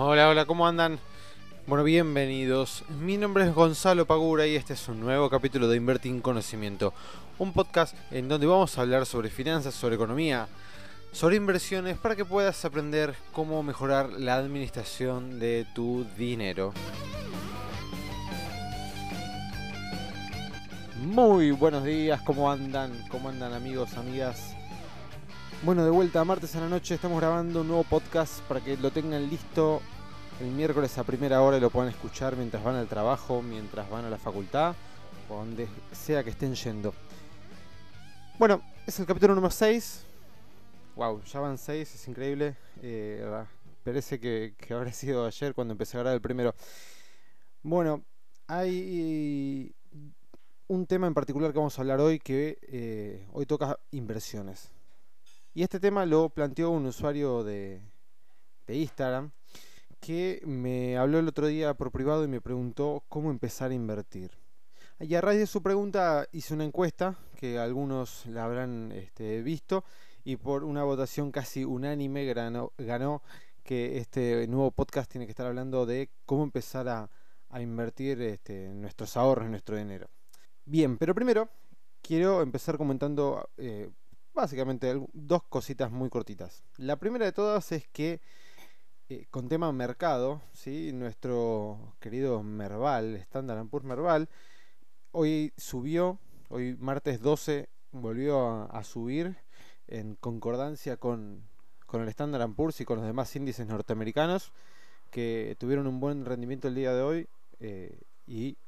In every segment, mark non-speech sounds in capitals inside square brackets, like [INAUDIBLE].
Hola, hola, ¿cómo andan? Bueno, bienvenidos. Mi nombre es Gonzalo Pagura y este es un nuevo capítulo de Invertir en Conocimiento, un podcast en donde vamos a hablar sobre finanzas, sobre economía, sobre inversiones para que puedas aprender cómo mejorar la administración de tu dinero. Muy buenos días, ¿cómo andan? ¿Cómo andan amigos, amigas? Bueno, de vuelta martes a la noche estamos grabando un nuevo podcast para que lo tengan listo el miércoles a primera hora lo puedan escuchar mientras van al trabajo, mientras van a la facultad o donde sea que estén yendo. Bueno, es el capítulo número 6. Wow, ya van 6, es increíble. Eh, parece que, que habrá sido ayer cuando empecé a el primero. Bueno, hay un tema en particular que vamos a hablar hoy que eh, hoy toca inversiones. Y este tema lo planteó un usuario de, Instagram que me habló el otro día por privado y me preguntó cómo empezar a invertir. Y a raíz de su pregunta hice una encuesta que algunos la habrán este, visto y por una votación casi unánime ganó, ganó, que este nuevo podcast tiene que estar hablando de cómo empezar a, invertir este, nuestros ahorros, nuestro dinero. Bien, pero primero quiero empezar comentando eh, básicamente dos cositas muy cortitas. La primera de todas es que eh, con tema mercado, ¿sí? nuestro querido Merval, Standard Poor's Merval, hoy subió, hoy martes 12 volvió a, subir en concordancia con, con el Standard Poor's y con los demás índices norteamericanos que tuvieron un buen rendimiento el día de hoy eh, y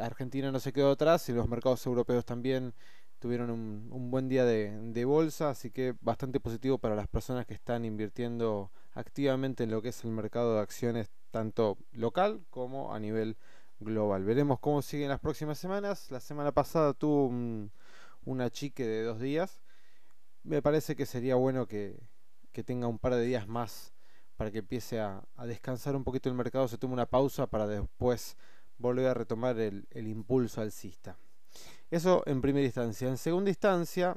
Argentina no se quedó atrás y los mercados europeos también tuvieron un, buen día de, bolsa, así que bastante positivo para las personas que están invirtiendo activamente en lo que es el mercado de acciones, tanto local como a nivel global. Veremos cómo siguen las próximas semanas. La semana pasada tuvo un, una chique de dos días. Me parece que sería bueno que, tenga un par de días más para que empiece a, descansar un poquito el mercado, se tome una pausa para después volver a retomar el, el impulso alcista. Eso en primera instancia. En segunda instancia,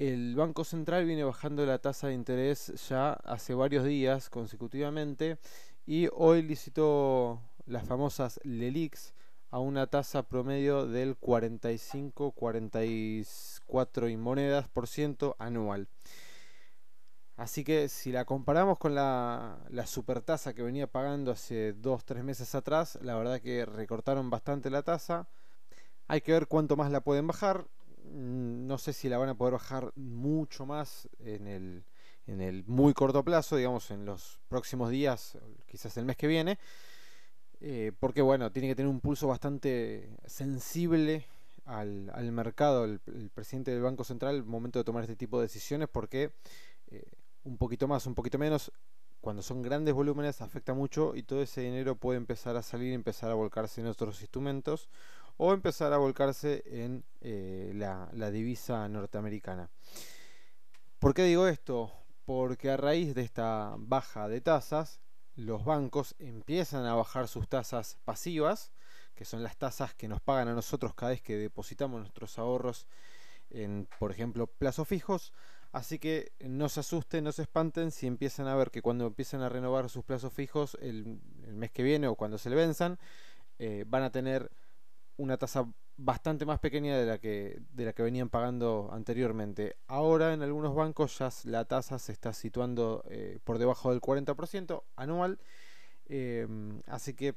el Banco Central viene bajando la tasa de interés ya hace varios días consecutivamente y hoy licitó las famosas LELIX a una tasa promedio del 45-44 y monedas por ciento anual. Así que si la comparamos con la, la supertasa que venía pagando hace 2-3 meses atrás, la verdad que recortaron bastante la tasa hay que ver cuánto más la pueden bajar. Mm, no sé si la van a poder bajar mucho más en el, en el muy corto plazo, digamos en los próximos días, quizás el mes que viene. Eh, porque bueno, tiene que tener un pulso bastante sensible al, mercado el, presidente del Banco Central al momento de tomar este tipo de decisiones porque eh, un poquito más, un poquito menos, cuando son grandes volúmenes afecta mucho y todo ese dinero puede empezar a salir empezar a volcarse en otros instrumentos o empezar a volcarse en eh, la, divisa norteamericana. ¿Por qué digo esto? Porque a raíz de esta baja de tasas, los bancos empiezan a bajar sus tasas pasivas, que son las tasas que nos pagan a nosotros cada vez que depositamos nuestros ahorros en, por ejemplo, plazos fijos. Así que no se asusten, no se espanten si empiezan a ver que cuando empiezan a renovar sus plazos fijos el, mes que viene o cuando se le venzan, eh, van a tener una tasa bastante más pequeña de la que de la que venían pagando anteriormente. Ahora en algunos bancos ya la tasa se está situando eh, por debajo del 40% anual, em, así que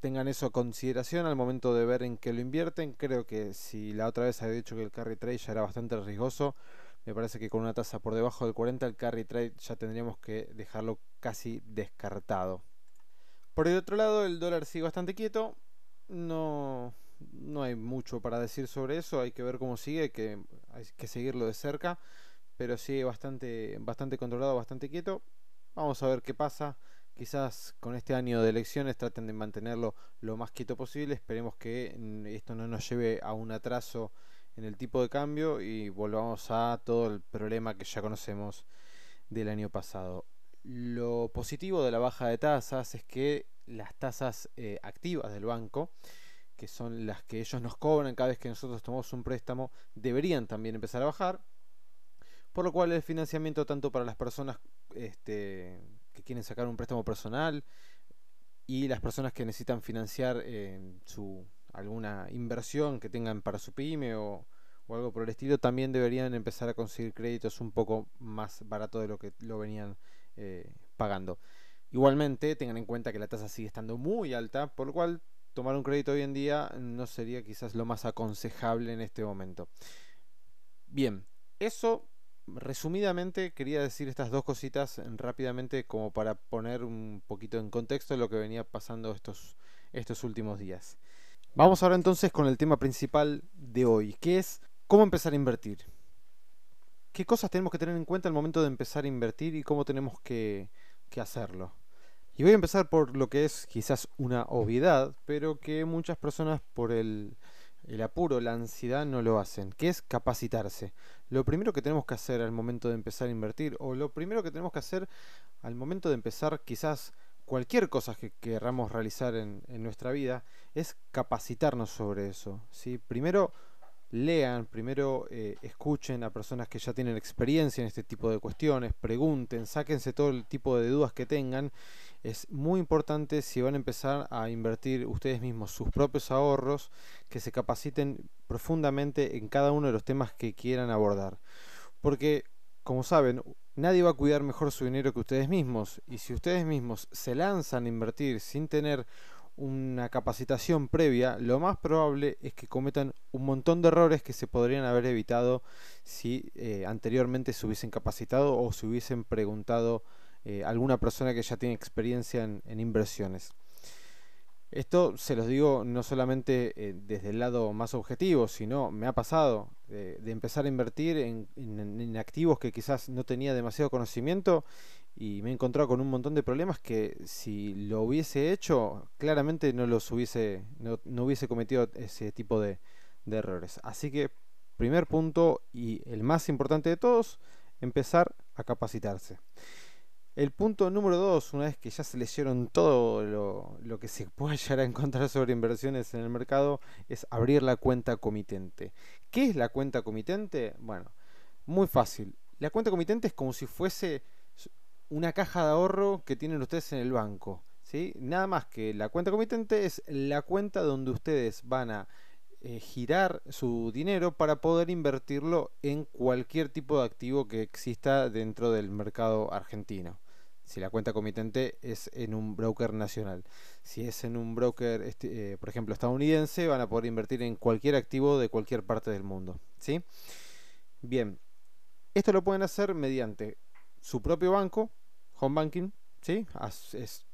tengan eso a consideración al momento de ver en qué lo invierten. Creo que si la otra vez había dicho que el carry trade ya era bastante riesgoso, me parece que con una tasa por debajo del 40 el carry trade ya tendríamos que dejarlo casi descartado. Por el otro lado, el dólar sigue bastante quieto, no, no hay mucho para decir sobre eso, hay que ver cómo sigue, que hay que seguirlo de cerca, pero sigue bastante, bastante controlado, bastante quieto. Vamos a ver qué pasa. Quizás con este año de elecciones traten de mantenerlo lo más quieto posible. Esperemos que esto no nos lleve a un atraso en el tipo de cambio y volvamos a todo el problema que ya conocemos del año pasado. Lo positivo de la baja de tasas es que las tasas eh, activas del banco, que son las que ellos nos cobran cada vez que nosotros tomamos un préstamo, deberían también empezar a bajar. Por lo cual el financiamiento tanto para las personas este, que quieren sacar un préstamo personal y las personas que necesitan financiar eh, su alguna inversión que tengan para su pyme o, algo por el estilo, también deberían empezar a conseguir créditos un poco más barato de lo que lo venían eh, pagando. Igualmente, tengan en cuenta que la tasa sigue estando muy alta, por lo cual tomar un crédito hoy en día no sería quizás lo más aconsejable en este momento. Bien, eso resumidamente quería decir estas dos cositas rápidamente como para poner un poquito en contexto lo que venía pasando estos, estos últimos días. Vamos ahora entonces con el tema principal de hoy, que es cómo empezar a invertir. ¿Qué cosas tenemos que tener en cuenta al momento de empezar a invertir y cómo tenemos que, hacerlo? Y voy a empezar por lo que es quizás una obviedad, pero que muchas personas por el, el apuro, la ansiedad no lo hacen, que es capacitarse. Lo primero que tenemos que hacer al momento de empezar a invertir, o lo primero que tenemos que hacer al momento de empezar quizás cualquier cosa que queramos realizar en, en nuestra vida, es capacitarnos sobre eso. ¿sí? Primero lean, primero eh, escuchen a personas que ya tienen experiencia en este tipo de cuestiones, pregunten, sáquense todo el tipo de dudas que tengan. Es muy importante si van a empezar a invertir ustedes mismos sus propios ahorros, que se capaciten profundamente en cada uno de los temas que quieran abordar. Porque, como saben, nadie va a cuidar mejor su dinero que ustedes mismos. Y si ustedes mismos se lanzan a invertir sin tener una capacitación previa, lo más probable es que cometan un montón de errores que se podrían haber evitado si eh, anteriormente se hubiesen capacitado o se hubiesen preguntado eh, alguna persona que ya tiene experiencia en, inversiones. Esto se los digo no solamente eh, desde el lado más objetivo, sino me ha pasado de empezar a invertir en activos que quizás no tenía demasiado conocimiento y me he encontrado con un montón de problemas que si lo hubiese hecho, claramente no los hubiese, no, hubiese cometido ese tipo de, de, errores. Así que, primer punto y el más importante de todos, empezar a capacitarse. El punto número dos, una vez que ya se leyeron todo lo, lo que se [LAUGHS] puede llegar a encontrar sobre inversiones en el mercado, es abrir la cuenta comitente. ¿Qué es la cuenta comitente? Bueno, muy fácil. La cuenta comitente es como si fuese una caja de ahorro que tienen ustedes en el banco. ¿sí? Nada más que la cuenta comitente es la cuenta donde ustedes van a eh, girar su dinero para poder invertirlo en cualquier tipo de activo que exista dentro del mercado argentino. Si la cuenta comitente es en un broker nacional. Si es en un broker, este, eh, por ejemplo, estadounidense, van a poder invertir en cualquier activo de cualquier parte del mundo. ¿sí? Bien, esto lo pueden hacer mediante su propio banco, home banking, ¿sí? Es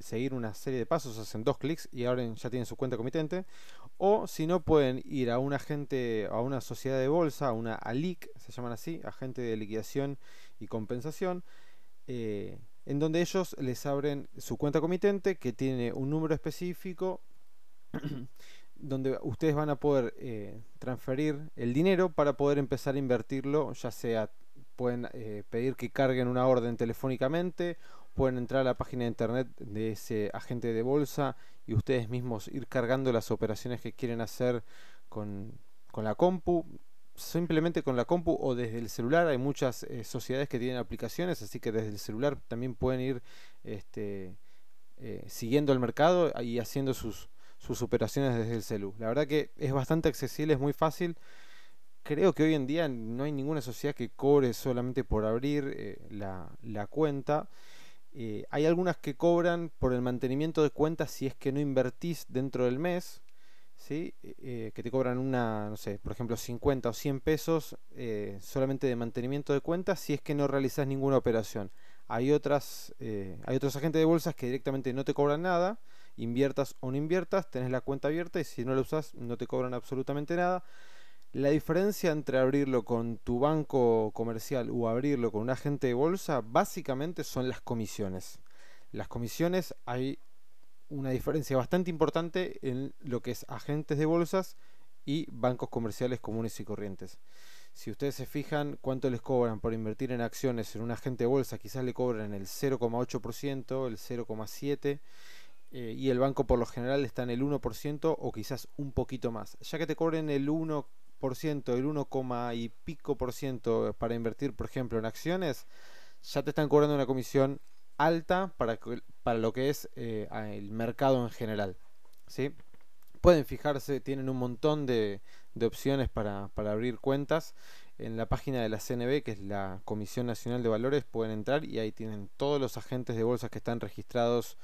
seguir una serie de pasos, hacen dos clics y ahora ya tienen su cuenta comitente. O si no, pueden ir a un agente, a una sociedad de bolsa, a una ALIC, se llaman así, agente de liquidación y compensación, eh, en donde ellos les abren su cuenta comitente que tiene un número específico [CLEARS THROAT] donde ustedes van a poder eh, transferir el dinero para poder empezar a invertirlo, ya sea pueden eh, pedir que carguen una orden telefónicamente, pueden entrar a la página de internet de ese agente de bolsa y ustedes mismos ir cargando las operaciones que quieren hacer con, la compu, simplemente con la compu o desde el celular. Hay muchas eh, sociedades que tienen aplicaciones, así que desde el celular también pueden ir este, eh, siguiendo el mercado y haciendo sus, sus operaciones desde el celu. La verdad que es bastante accesible, es muy fácil creo que hoy en día no hay ninguna sociedad que cobre solamente por abrir eh, la, cuenta. Eh, hay algunas que cobran por el mantenimiento de cuentas si es que no invertís dentro del mes. ¿sí? Eh, que te cobran una, no sé, por ejemplo 50 o 100 pesos solamente de mantenimiento de cuentas si es que no realizas ninguna operación. Hay otras, hay otros agentes de bolsas que directamente no te cobran nada, inviertas o no inviertas, tenés la cuenta abierta y si no la usas no te cobran absolutamente nada. La diferencia entre abrirlo con tu banco comercial o abrirlo con un agente de bolsa básicamente son las comisiones. Las comisiones hay una diferencia bastante importante en lo que es agentes de bolsas y bancos comerciales comunes y corrientes. Si ustedes se fijan cuánto les cobran por invertir en acciones en un agente de bolsa, quizás le cobran el 0,8%, el 0,7%, eh, y el banco por lo general está en el 1% o quizás un poquito más. Ya que te cobren el 1 el 1, y pico por ciento para invertir, por ejemplo, en acciones, ya te están cobrando una comisión alta para, para lo que es eh, el mercado en general. ¿sí? Pueden fijarse, tienen un montón de, de opciones para, para, abrir cuentas. En la página de la CNB, que es la Comisión Nacional de Valores, pueden entrar y ahí tienen todos los agentes de bolsas que están registrados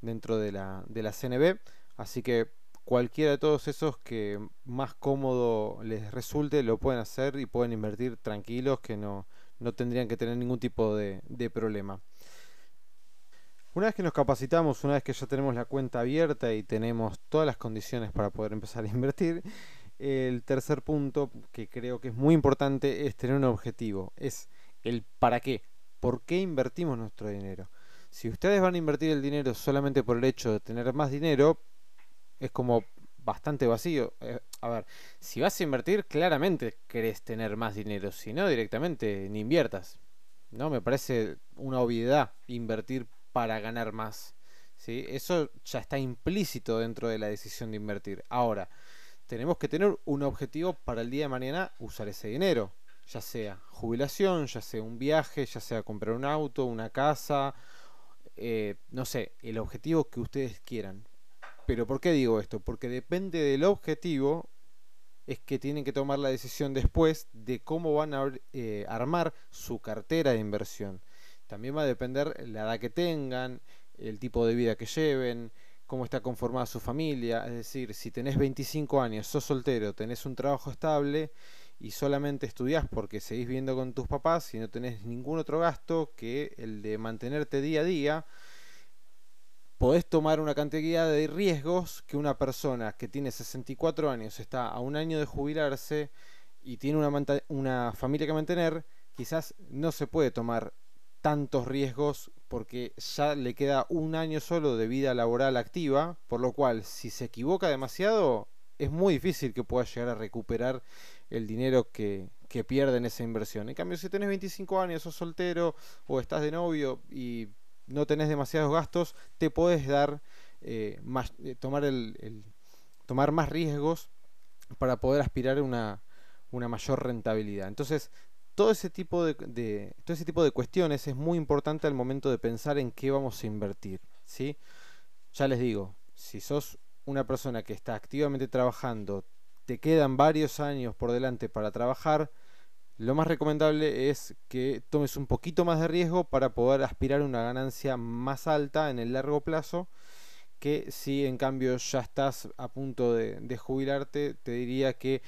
dentro de la, de la CNB. Así que cualquiera de todos esos que más cómodo les resulte lo pueden hacer y pueden invertir tranquilos que no, no tendrían que tener ningún tipo de, de problema. Una vez que nos capacitamos, una vez que ya tenemos la cuenta abierta y tenemos todas las condiciones para poder empezar a [LAUGHS] invertir, el tercer punto que creo que es muy importante es tener un objetivo, es el para qué, por qué invertimos nuestro dinero. Si ustedes van a invertir el dinero solamente por el hecho de tener más dinero, es como bastante vacío. Eh, a ver, si vas a invertir, claramente querés tener más dinero, si no, directamente ni inviertas. ¿No? Me parece una obviedad invertir para ganar más. ¿sí? Eso ya está implícito dentro de la decisión de invertir. Ahora, tenemos que tener un objetivo para el día de mañana usar ese dinero. Ya sea jubilación, ya sea un viaje, ya sea comprar un auto, una casa, eh, no sé, el objetivo que ustedes quieran. Pero ¿por qué digo esto? Porque depende del objetivo, es que tienen que tomar la decisión después de cómo van a eh, armar su cartera de inversión. También va a depender la edad que tengan, el tipo de vida que lleven, cómo está conformada su familia. Es decir, si tenés 25 años, sos soltero, tenés un trabajo estable y solamente estudiás porque seguís viviendo con tus papás y no tenés ningún otro gasto que el de mantenerte día a día, podés tomar una cantidad de riesgos que una persona que tiene 64 años, está a un año de jubilarse y tiene una, familia que mantener, quizás no se puede tomar tantos riesgos porque ya le queda un año solo de vida laboral activa, por lo cual si se equivoca demasiado es muy difícil que pueda llegar a recuperar el dinero que, que pierde en esa inversión. En cambio, si tenés 25 años, sos soltero o estás de novio y no tenés demasiados gastos, te puedes dar eh, más, eh, tomar, el, tomar más riesgos para poder aspirar a una, una mayor rentabilidad. Entonces, todo ese tipo de, de, todo ese tipo de cuestiones es muy importante al momento de pensar en qué vamos a invertir. ¿sí? Ya les digo, si sos una persona que está activamente trabajando, te quedan varios años por delante para trabajar, lo más recomendable es que tomes un poquito más de riesgo para poder aspirar a una ganancia más alta en el largo plazo que si en cambio ya estás a punto de, jubilarte, te diría que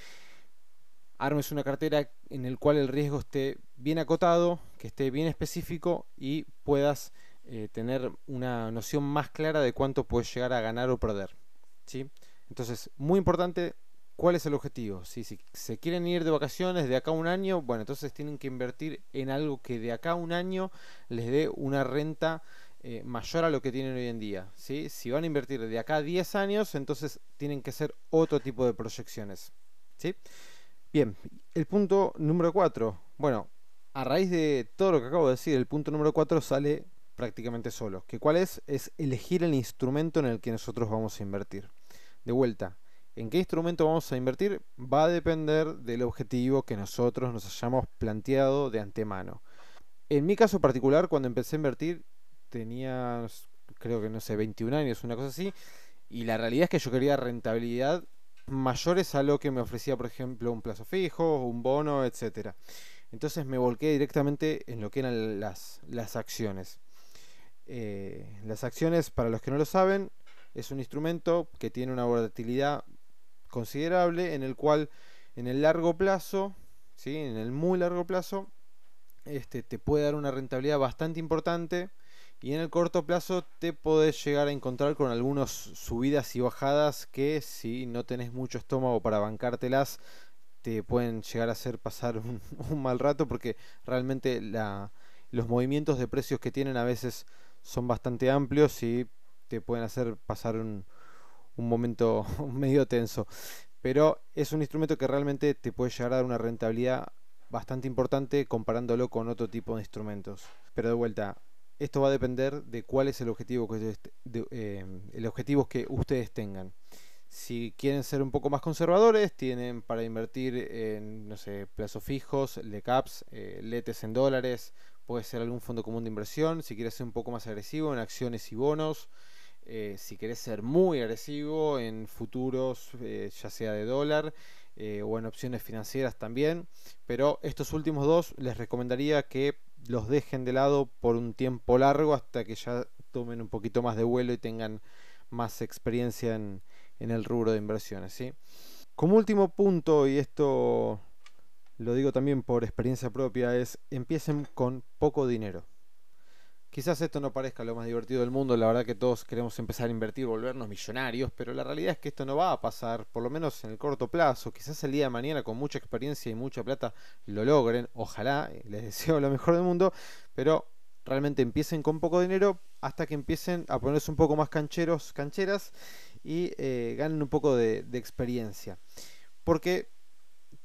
armes una cartera en el cual el riesgo esté bien acotado, que esté bien específico y puedas eh, tener una noción más clara de cuánto puedes llegar a ganar o perder. ¿sí? Entonces, muy importante ¿Cuál es el objetivo? Si, se quieren ir de vacaciones de acá a un año, bueno, entonces tienen que invertir en algo que de acá a un año les dé una renta eh, mayor a lo que tienen hoy en día. ¿sí? Si van a invertir de acá a 10 años, entonces tienen que hacer otro tipo de proyecciones. ¿sí? Bien, el punto número 4. Bueno, a raíz de todo lo que acabo de decir, el punto número 4 sale prácticamente solo. ¿Que ¿Cuál es? Es elegir el instrumento en el que nosotros vamos a invertir. De vuelta, ¿En qué instrumento vamos a invertir? Va a depender del objetivo que nosotros nos hayamos planteado de antemano. En mi caso particular, cuando empecé a invertir, tenía, creo que no sé, 21 años, una cosa así, y la realidad es que yo quería rentabilidad mayores a lo que me ofrecía, por ejemplo, un plazo fijo, un bono, etcétera. Entonces me volqué directamente en lo que eran las, las acciones. Eh, las acciones, para los que no lo saben, es un instrumento que tiene una volatilidad considerable en el cual en el largo plazo, ¿sí? en el muy largo plazo, este, te puede dar una rentabilidad bastante importante y en el corto plazo te podés llegar a encontrar con algunas subidas y bajadas que si no tenés mucho estómago para bancártelas te pueden llegar a hacer pasar un, [LAUGHS] un mal rato porque realmente la, los movimientos de precios que tienen a veces son bastante amplios y te pueden hacer pasar un, un momento [LAUGHS] medio tenso. Pero es un instrumento que realmente te puede llegar a dar una rentabilidad bastante importante comparándolo con otro tipo de instrumentos. Pero de vuelta, esto va a depender de cuál es el objetivo que, eh, el objetivo que ustedes tengan. Si quieren ser un poco más conservadores, tienen para invertir en, no sé, plazos fijos, LECAPs, eh, letes en dólares, puede ser algún fondo común de inversión, si quieres ser un poco más agresivo en acciones y bonos, eh, si querés ser muy agresivo en futuros, eh, ya sea de dólar eh, o en opciones financieras también. Pero estos últimos dos les recomendaría que los dejen de lado por un tiempo largo hasta que ya tomen un poquito más de vuelo y tengan más experiencia en, el rubro de inversiones. ¿sí? Como último punto, y esto lo digo también por experiencia propia, es empiecen con poco dinero. Quizás esto no parezca lo más divertido del mundo, la verdad que todos queremos empezar a invertir, volvernos millonarios, pero la realidad es que esto no va a pasar, por lo menos en el corto plazo. Quizás el día de mañana con mucha experiencia y mucha plata lo logren, ojalá, les [LAUGHS] deseo lo mejor del mundo, pero realmente empiecen con poco dinero hasta que empiecen a ponerse un poco más cancheros, cancheras y eh, ganen un poco de, de experiencia. Porque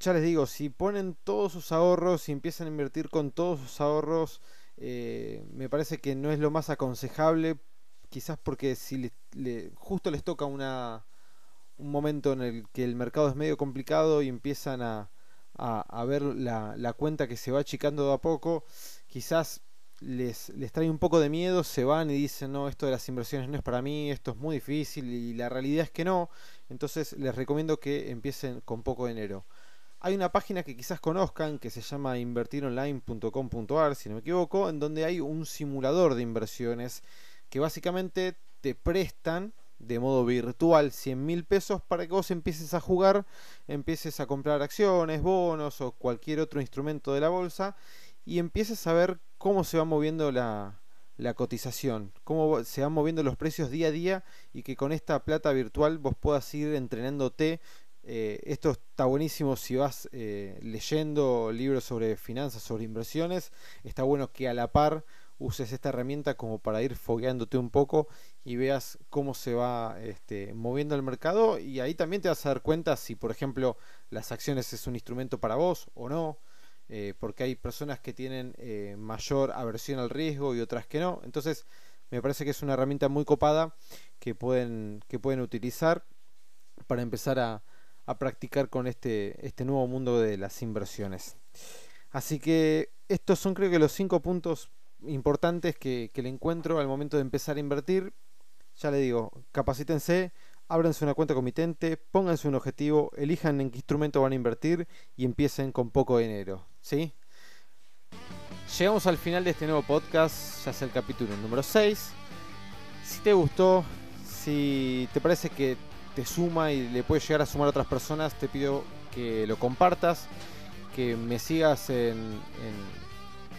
ya les digo, si ponen todos sus ahorros y empiezan a invertir con todos sus ahorros, eh, me parece que no es lo más aconsejable, quizás porque si justo les toca una, un momento en el que el mercado es medio complicado y empiezan a, a, ver la, la, cuenta que se va achicando de a poco, quizás les, les trae un poco de miedo, se van y dicen, no, esto de las inversiones no es para mí, esto es muy difícil y la realidad es que no, entonces les recomiendo que empiecen con poco dinero. Hay una página que quizás conozcan que se llama invertironline.com.ar, si no me equivoco, en donde hay un simulador de inversiones que básicamente te prestan de modo virtual 100 mil pesos para que vos empieces a jugar, empieces a comprar acciones, bonos o cualquier otro instrumento de la bolsa y empieces a ver cómo se va moviendo la, la cotización, cómo se van moviendo los precios día a día y que con esta plata virtual vos puedas ir entrenándote eh, esto está buenísimo si vas eh, leyendo libros sobre finanzas, sobre inversiones. Está bueno que a la par uses esta herramienta como para ir fogueándote un poco y veas cómo se va este, moviendo el mercado y ahí también te vas a dar cuenta si por ejemplo las acciones es un instrumento para vos o no eh, porque hay personas que tienen mayor aversión al riesgo y otras que no entonces me parece que es una herramienta muy copada que pueden, que pueden utilizar para empezar a, a practicar con este, este nuevo mundo de las inversiones. Así que estos son creo que los cinco puntos importantes que, le encuentro al momento de empezar a invertir. Ya le digo, capacítense, ábranse una cuenta comitente, pónganse un objetivo, elijan en qué instrumento van a invertir y empiecen con poco dinero. ¿sí? Llegamos al final de este nuevo podcast, ya es el capítulo número 6. Si te gustó, si te parece que te suma y le puede llegar a sumar a otras personas, te pido que lo compartas, que me sigas en,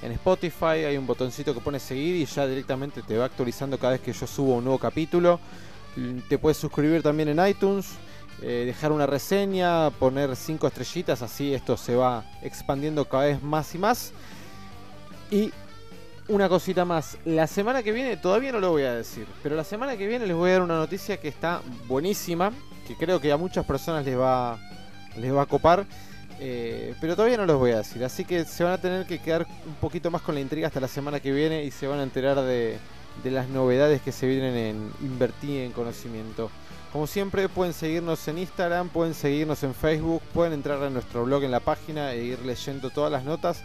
en, Spotify, hay un botoncito que pone seguir y ya directamente te va actualizando cada vez que yo subo un nuevo capítulo. Te puedes suscribir también en iTunes, eh, dejar una reseña, poner 5 estrellitas, así esto se va expandiendo cada vez más y más. Y una cosita más. La semana que viene, todavía no lo voy a decir, pero la semana que viene les voy a dar una noticia que está buenísima, que creo que a muchas personas les va, les va a copar. Eh, pero todavía no los voy a decir, así que se van a tener que quedar un poquito más con la intriga hasta la semana que viene y se van a enterar de, de las novedades que se vienen en Invertir en Conocimiento. Como siempre pueden seguirnos en Instagram, pueden seguirnos en Facebook, pueden entrar a nuestro blog en la página e ir leyendo todas las notas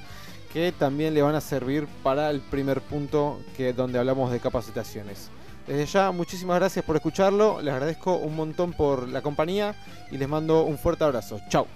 que también le van a servir para el primer punto que donde hablamos de capacitaciones. Desde ya, muchísimas gracias por escucharlo, les agradezco un montón por la compañía y les mando un fuerte abrazo. Chao.